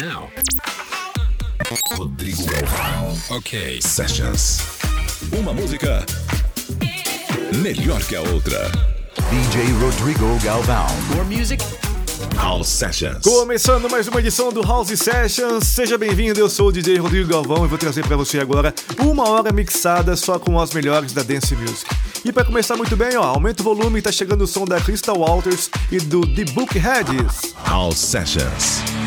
Now. Rodrigo Galvão. Okay. Sessions. Uma música melhor que a outra. DJ Rodrigo Galvão. More music, House Sessions. Começando mais uma edição do House Sessions. Seja bem-vindo, eu sou o DJ Rodrigo Galvão e vou trazer pra você agora uma hora mixada só com as melhores da Dance Music. E pra começar muito bem, ó, aumenta o volume, tá chegando o som da Crystal Walters e do The Bookheads. House Sessions.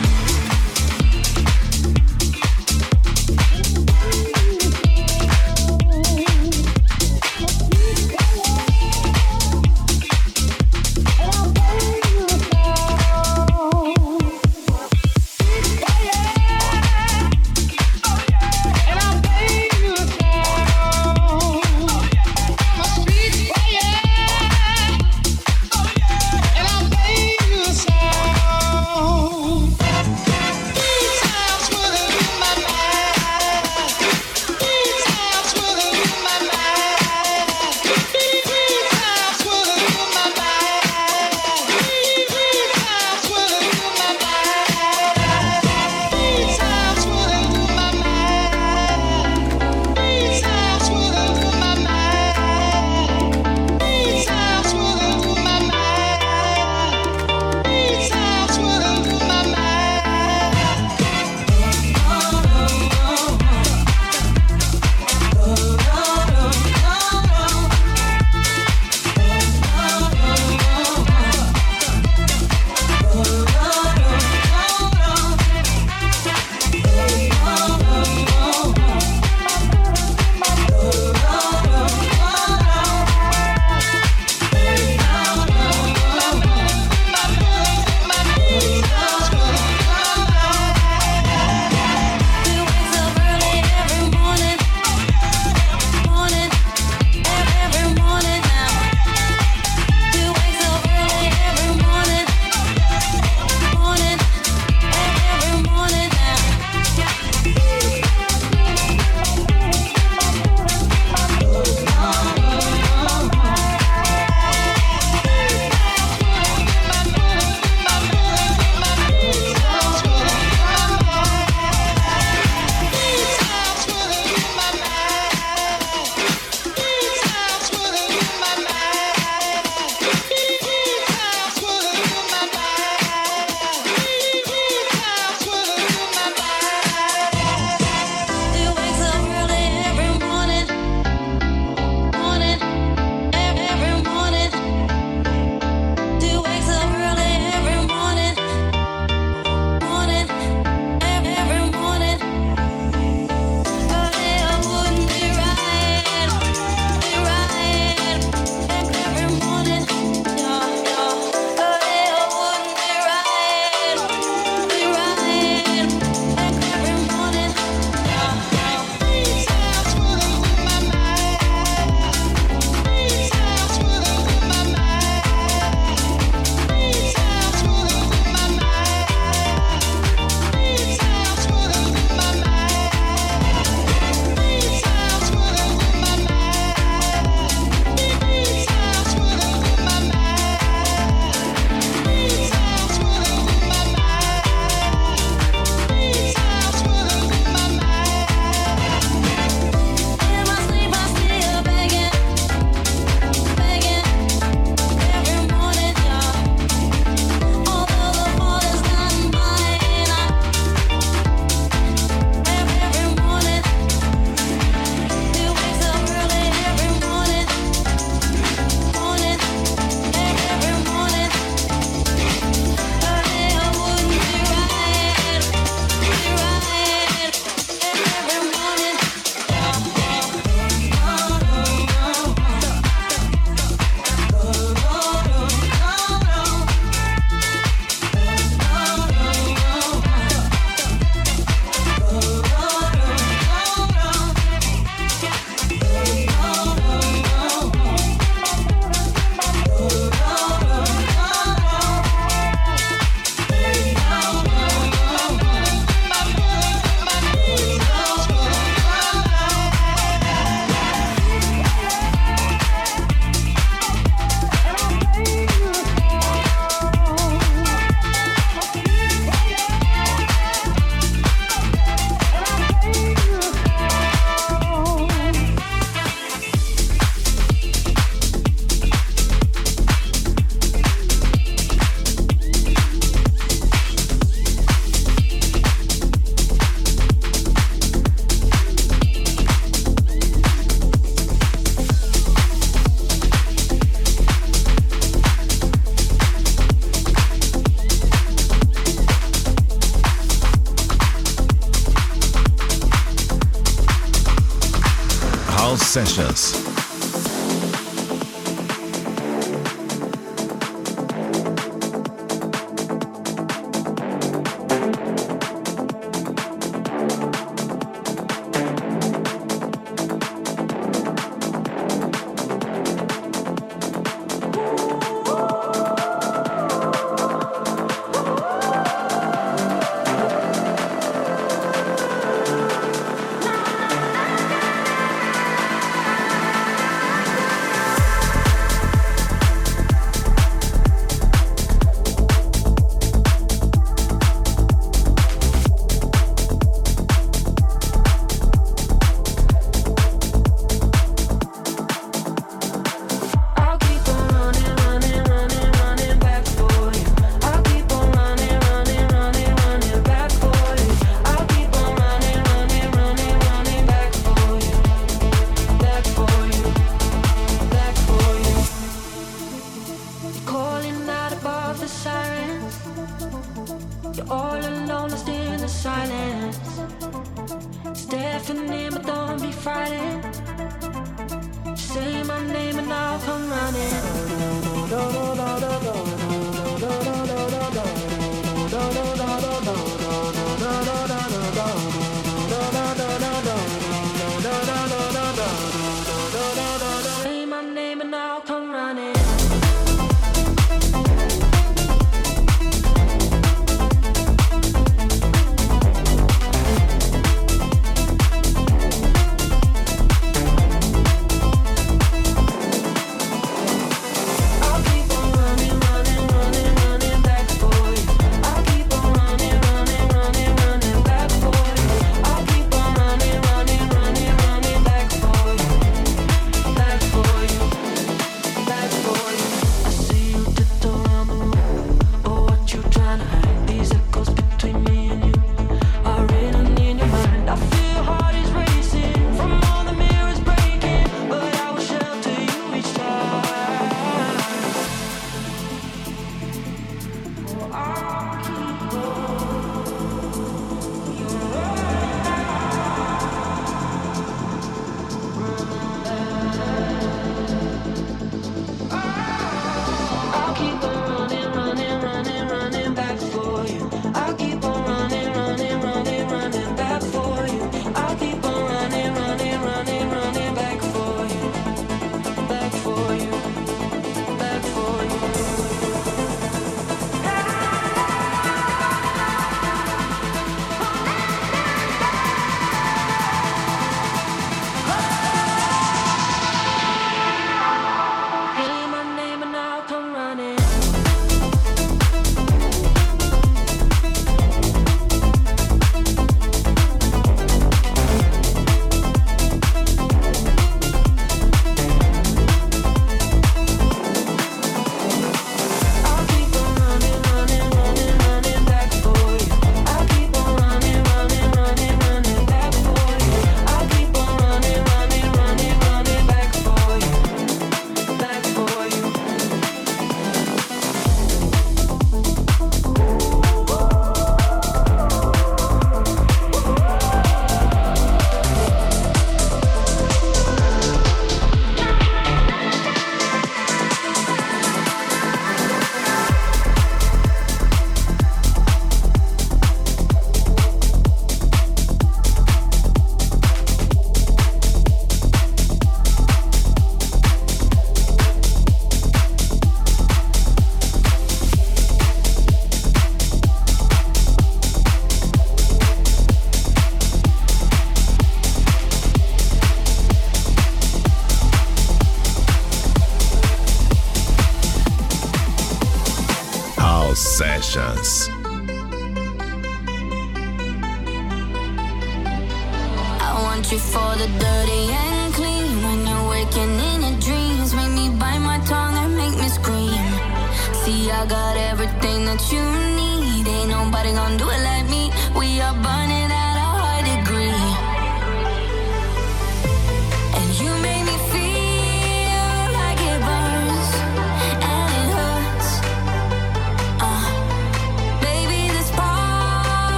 Sessions.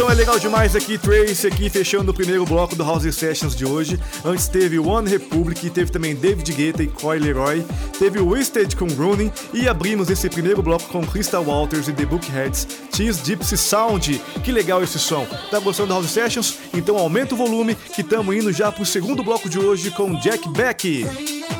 Som é legal demais aqui, Trace, aqui fechando o primeiro bloco do House Sessions de hoje. Antes teve One Republic, teve também David Guetta e Coy Leroy, teve Wasted com Rooney e abrimos esse primeiro bloco com Crystal Walters e The Bookheads, Cheese Gypsy Sound. Que legal esse som. Tá gostando do House Sessions? Então aumenta o volume que estamos indo já pro segundo bloco de hoje com Jack Beck.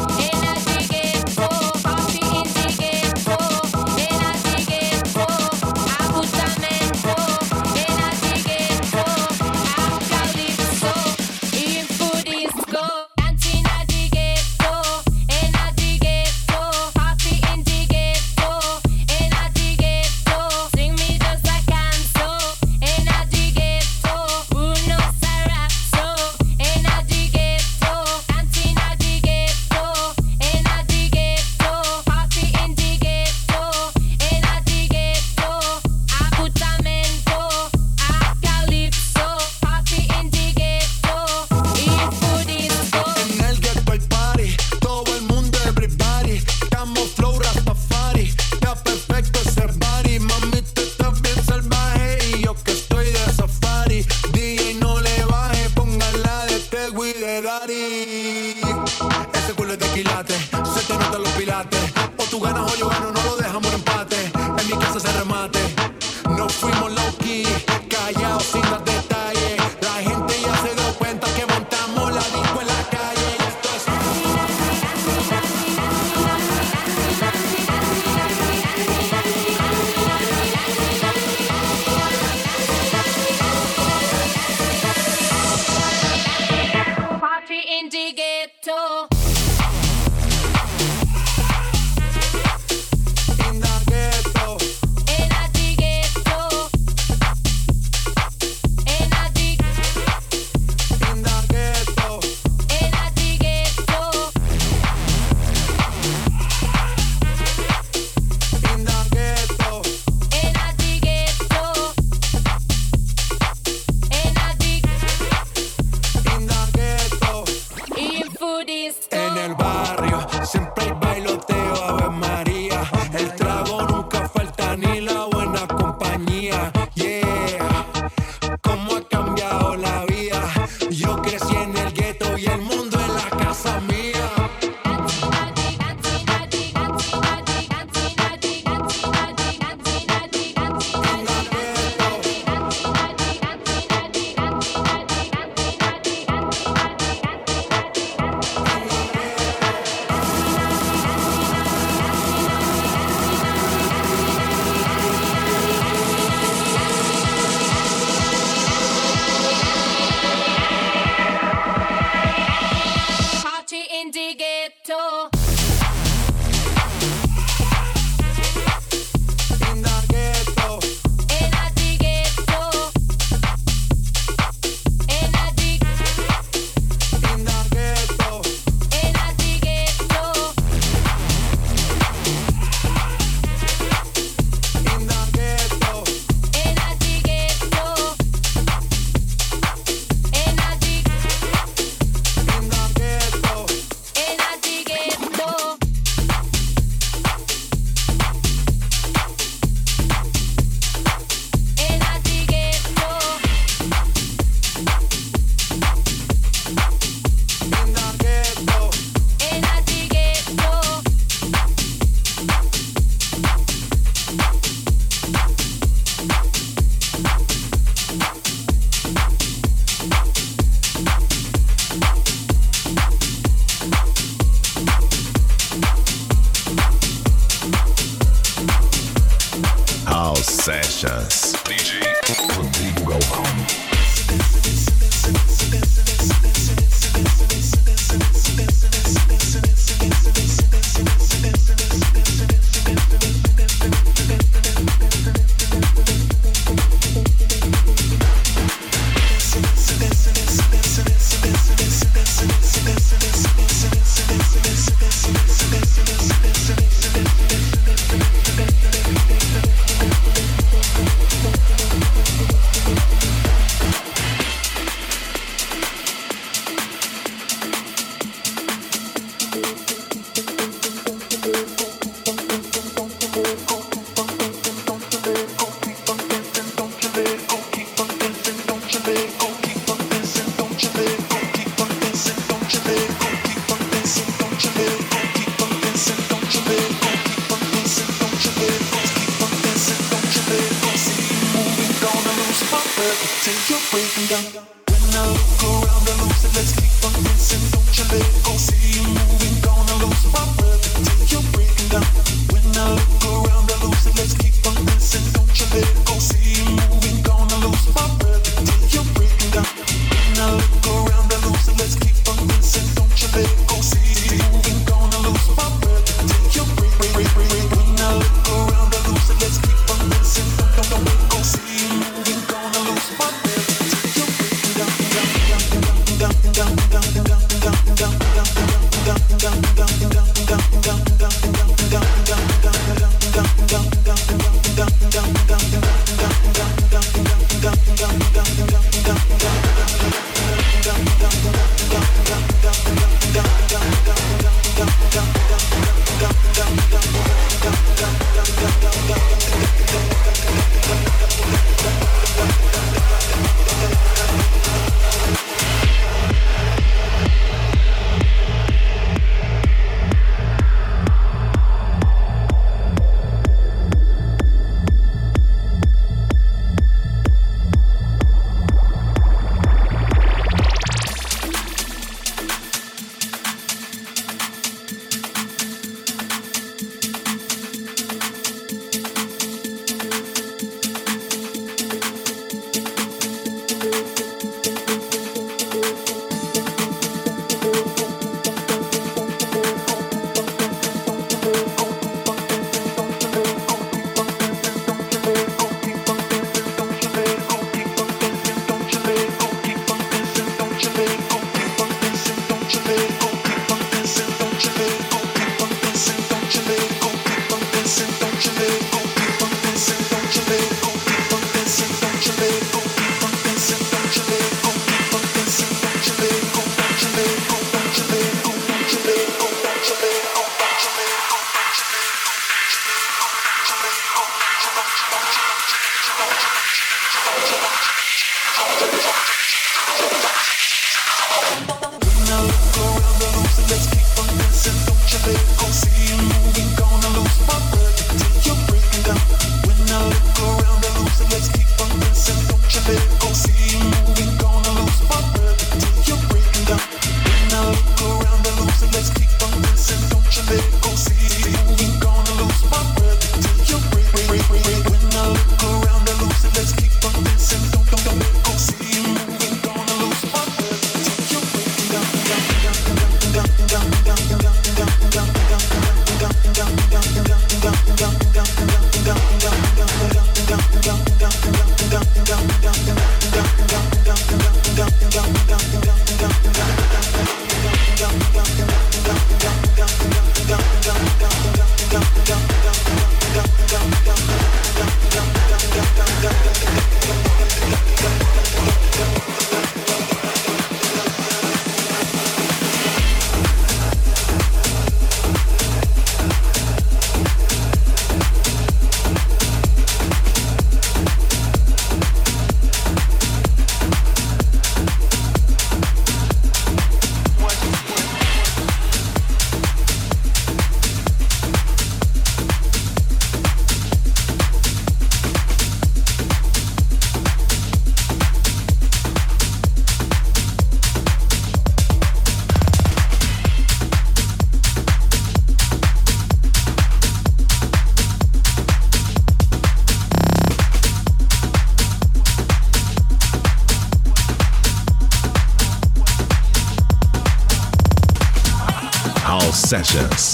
Sessions.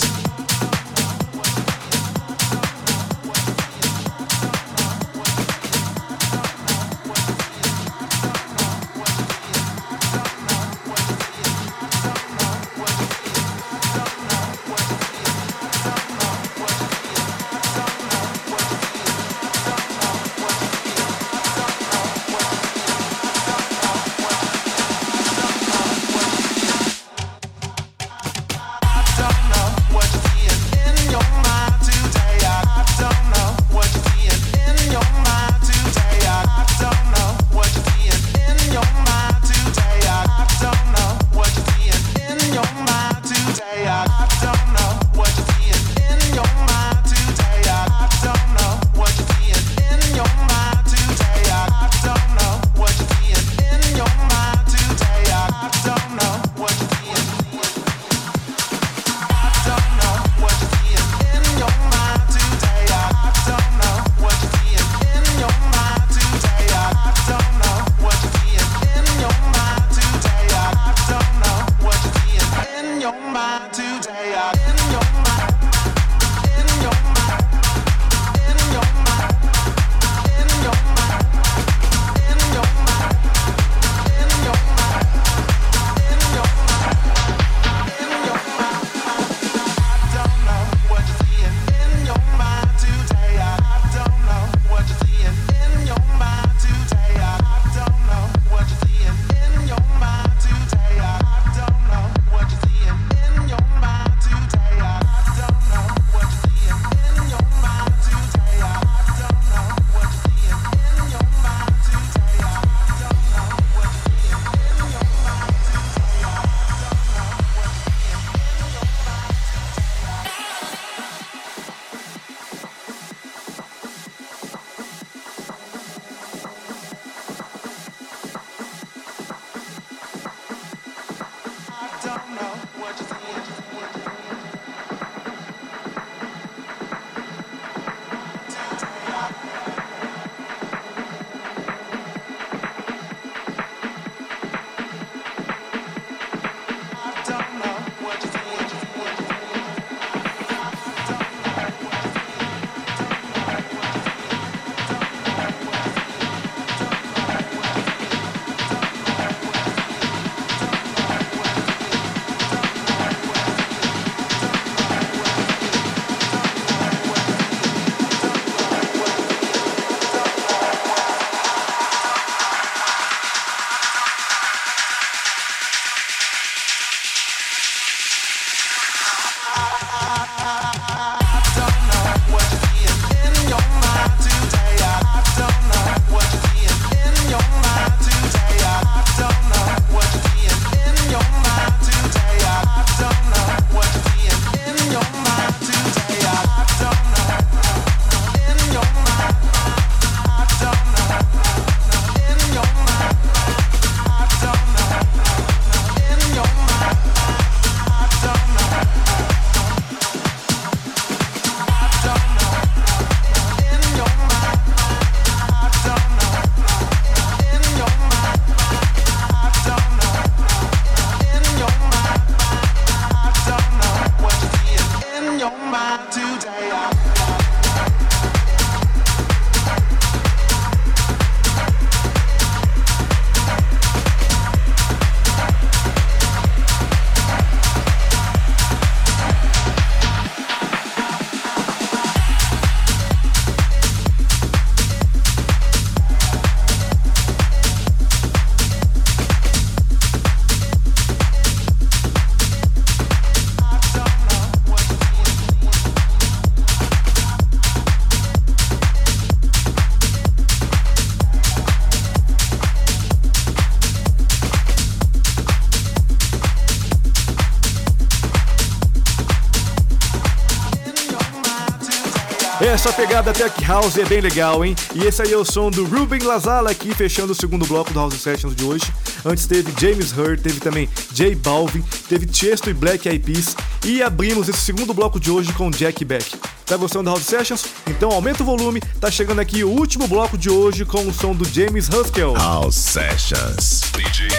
Essa pegada Tech House é bem legal, hein? E esse aí é o som do Ruben Lazala aqui, fechando o segundo bloco do House Sessions de hoje. Antes teve James Hurd, teve também J Balvin, teve Tiesto e Black Eyed Peas. E abrimos esse segundo bloco de hoje com Jack Beck. Tá gostando do House Sessions? Então aumenta o volume, tá chegando aqui o último bloco de hoje com o som do James Huskel. House Sessions. DJ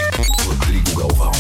Rodrigo Galvão.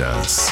Sessions.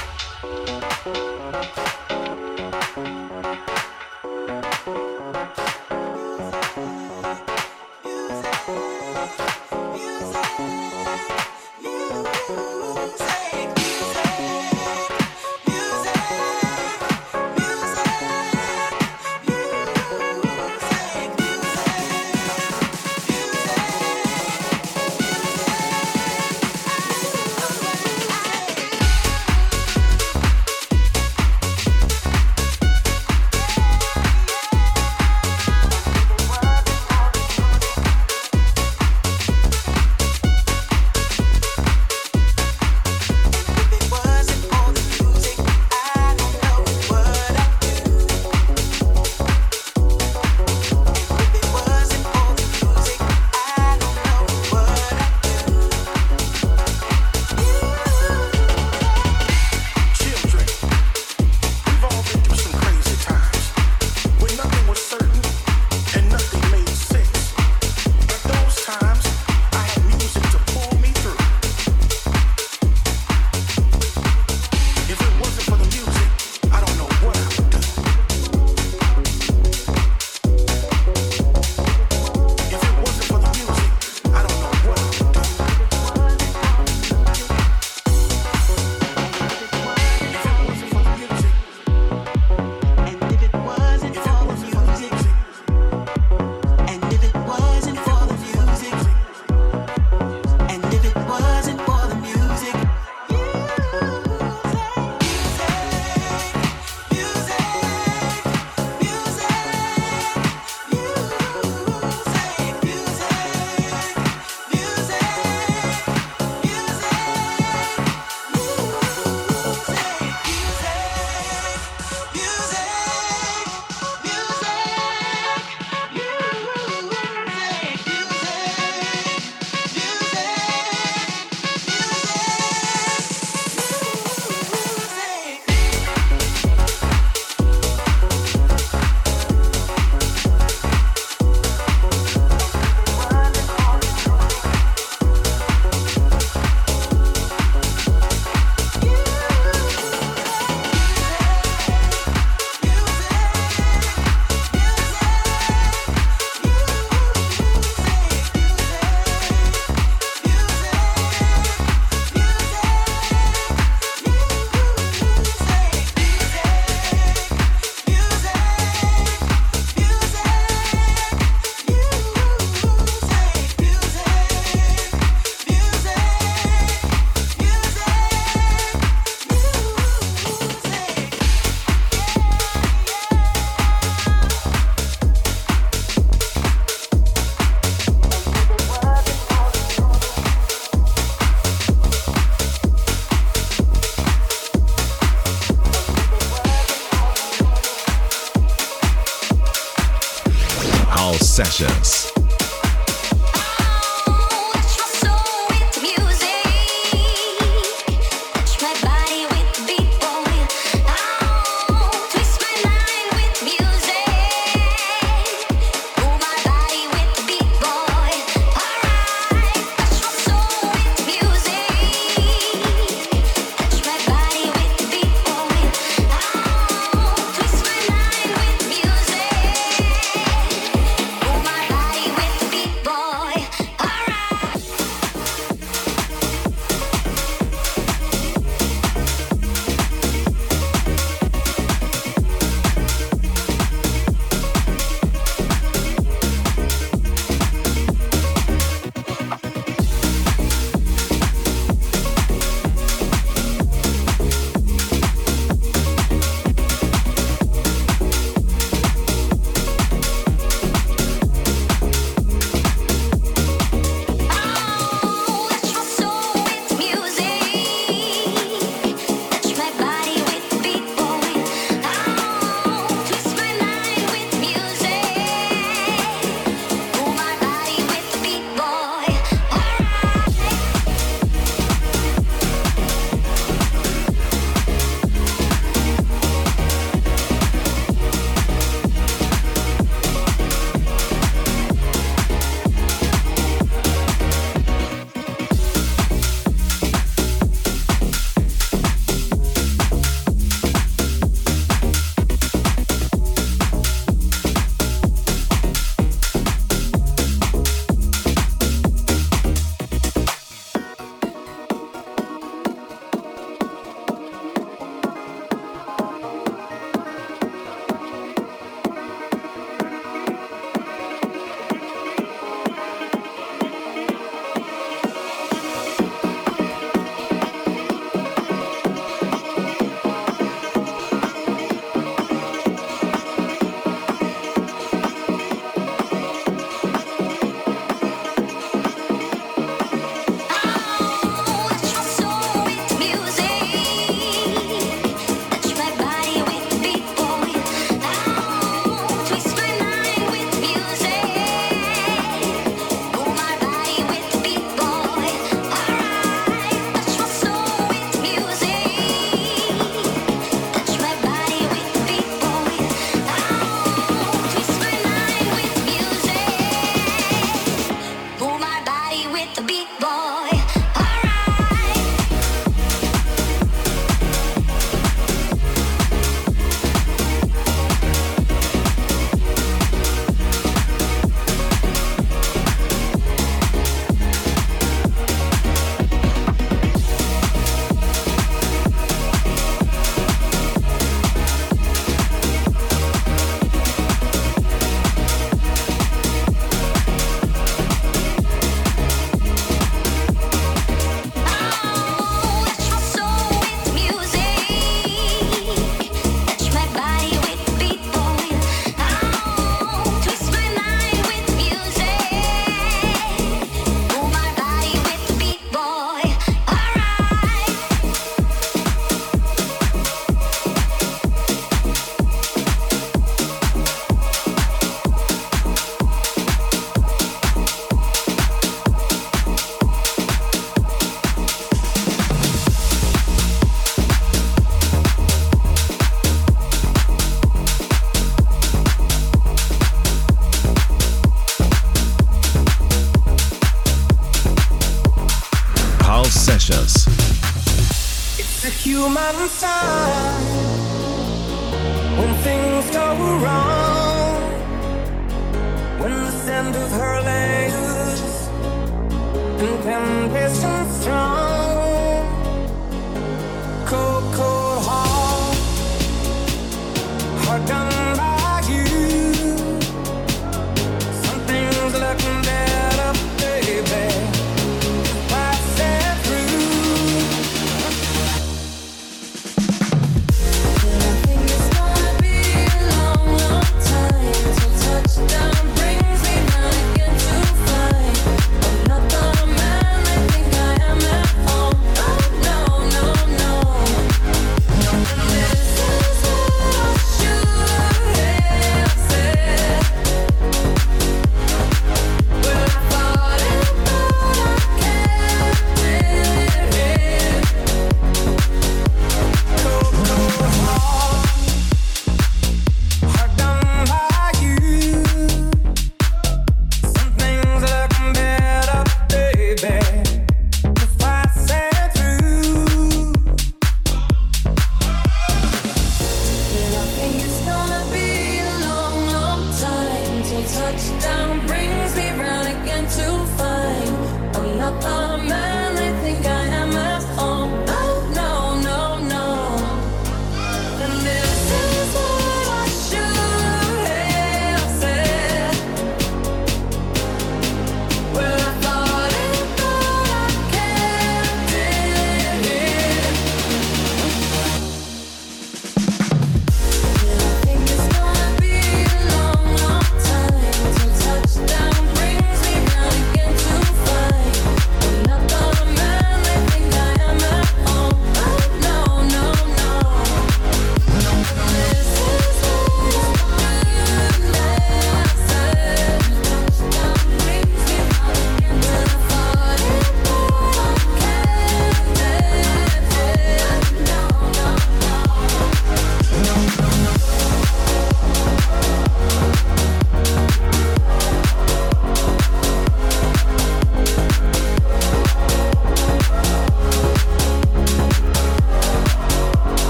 up.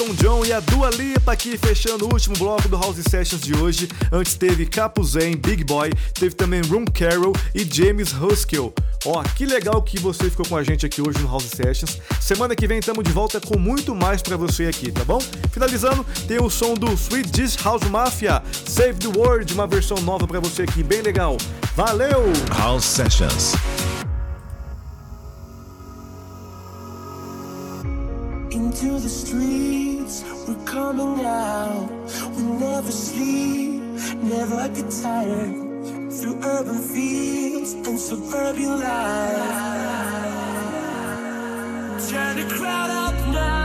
Elton John e a Dua Lipa aqui fechando o último bloco do House Sessions de hoje. Antes teve Capuzen, Big Boy, teve também Ron Carroll e James Huskell. Ó, oh, que legal que você ficou com a gente aqui hoje no House Sessions. Semana que vem estamos de volta com muito mais para você aqui, tá bom? Finalizando, tem o som do Sweet Dish House Mafia, Save the World, uma versão nova para você aqui, bem legal. Valeu! House Sessions. into the streets, we're coming out. We never sleep, never get tired. Through urban fields and suburban life. Turn the crowd up now.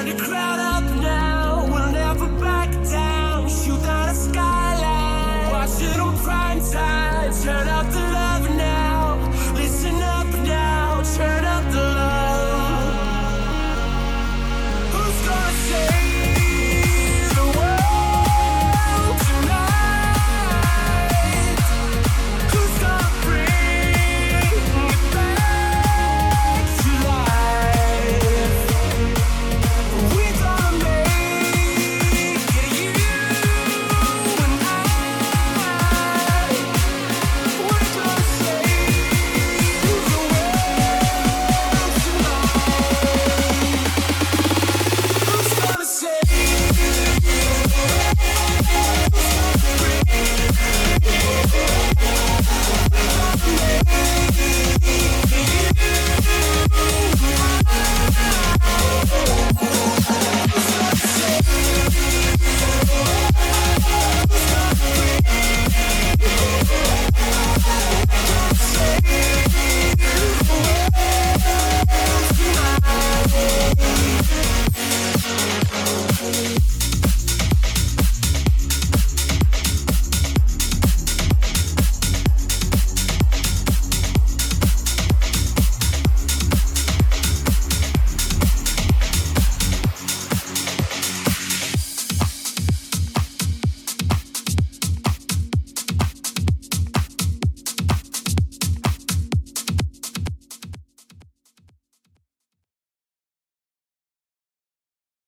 Turn the crowd up now, we'll never back down. Shoot a skyline, watch it on prime time. Turn the